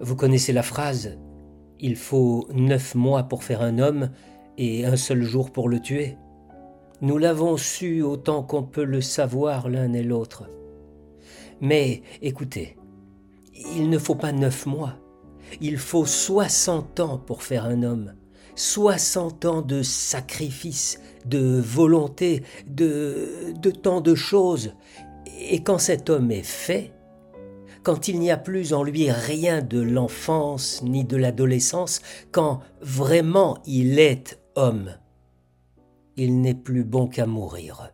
Vous connaissez la phrase Il faut neuf mois pour faire un homme et un seul jour pour le tuer. Nous l'avons su autant qu'on peut le savoir l'un et l'autre. Mais écoutez, il ne faut pas neuf mois, il faut soixante ans pour faire un homme, soixante ans de sacrifice, de volonté, de, de tant de choses. Et quand cet homme est fait, quand il n'y a plus en lui rien de l'enfance ni de l'adolescence, quand vraiment il est homme, il n'est plus bon qu'à mourir.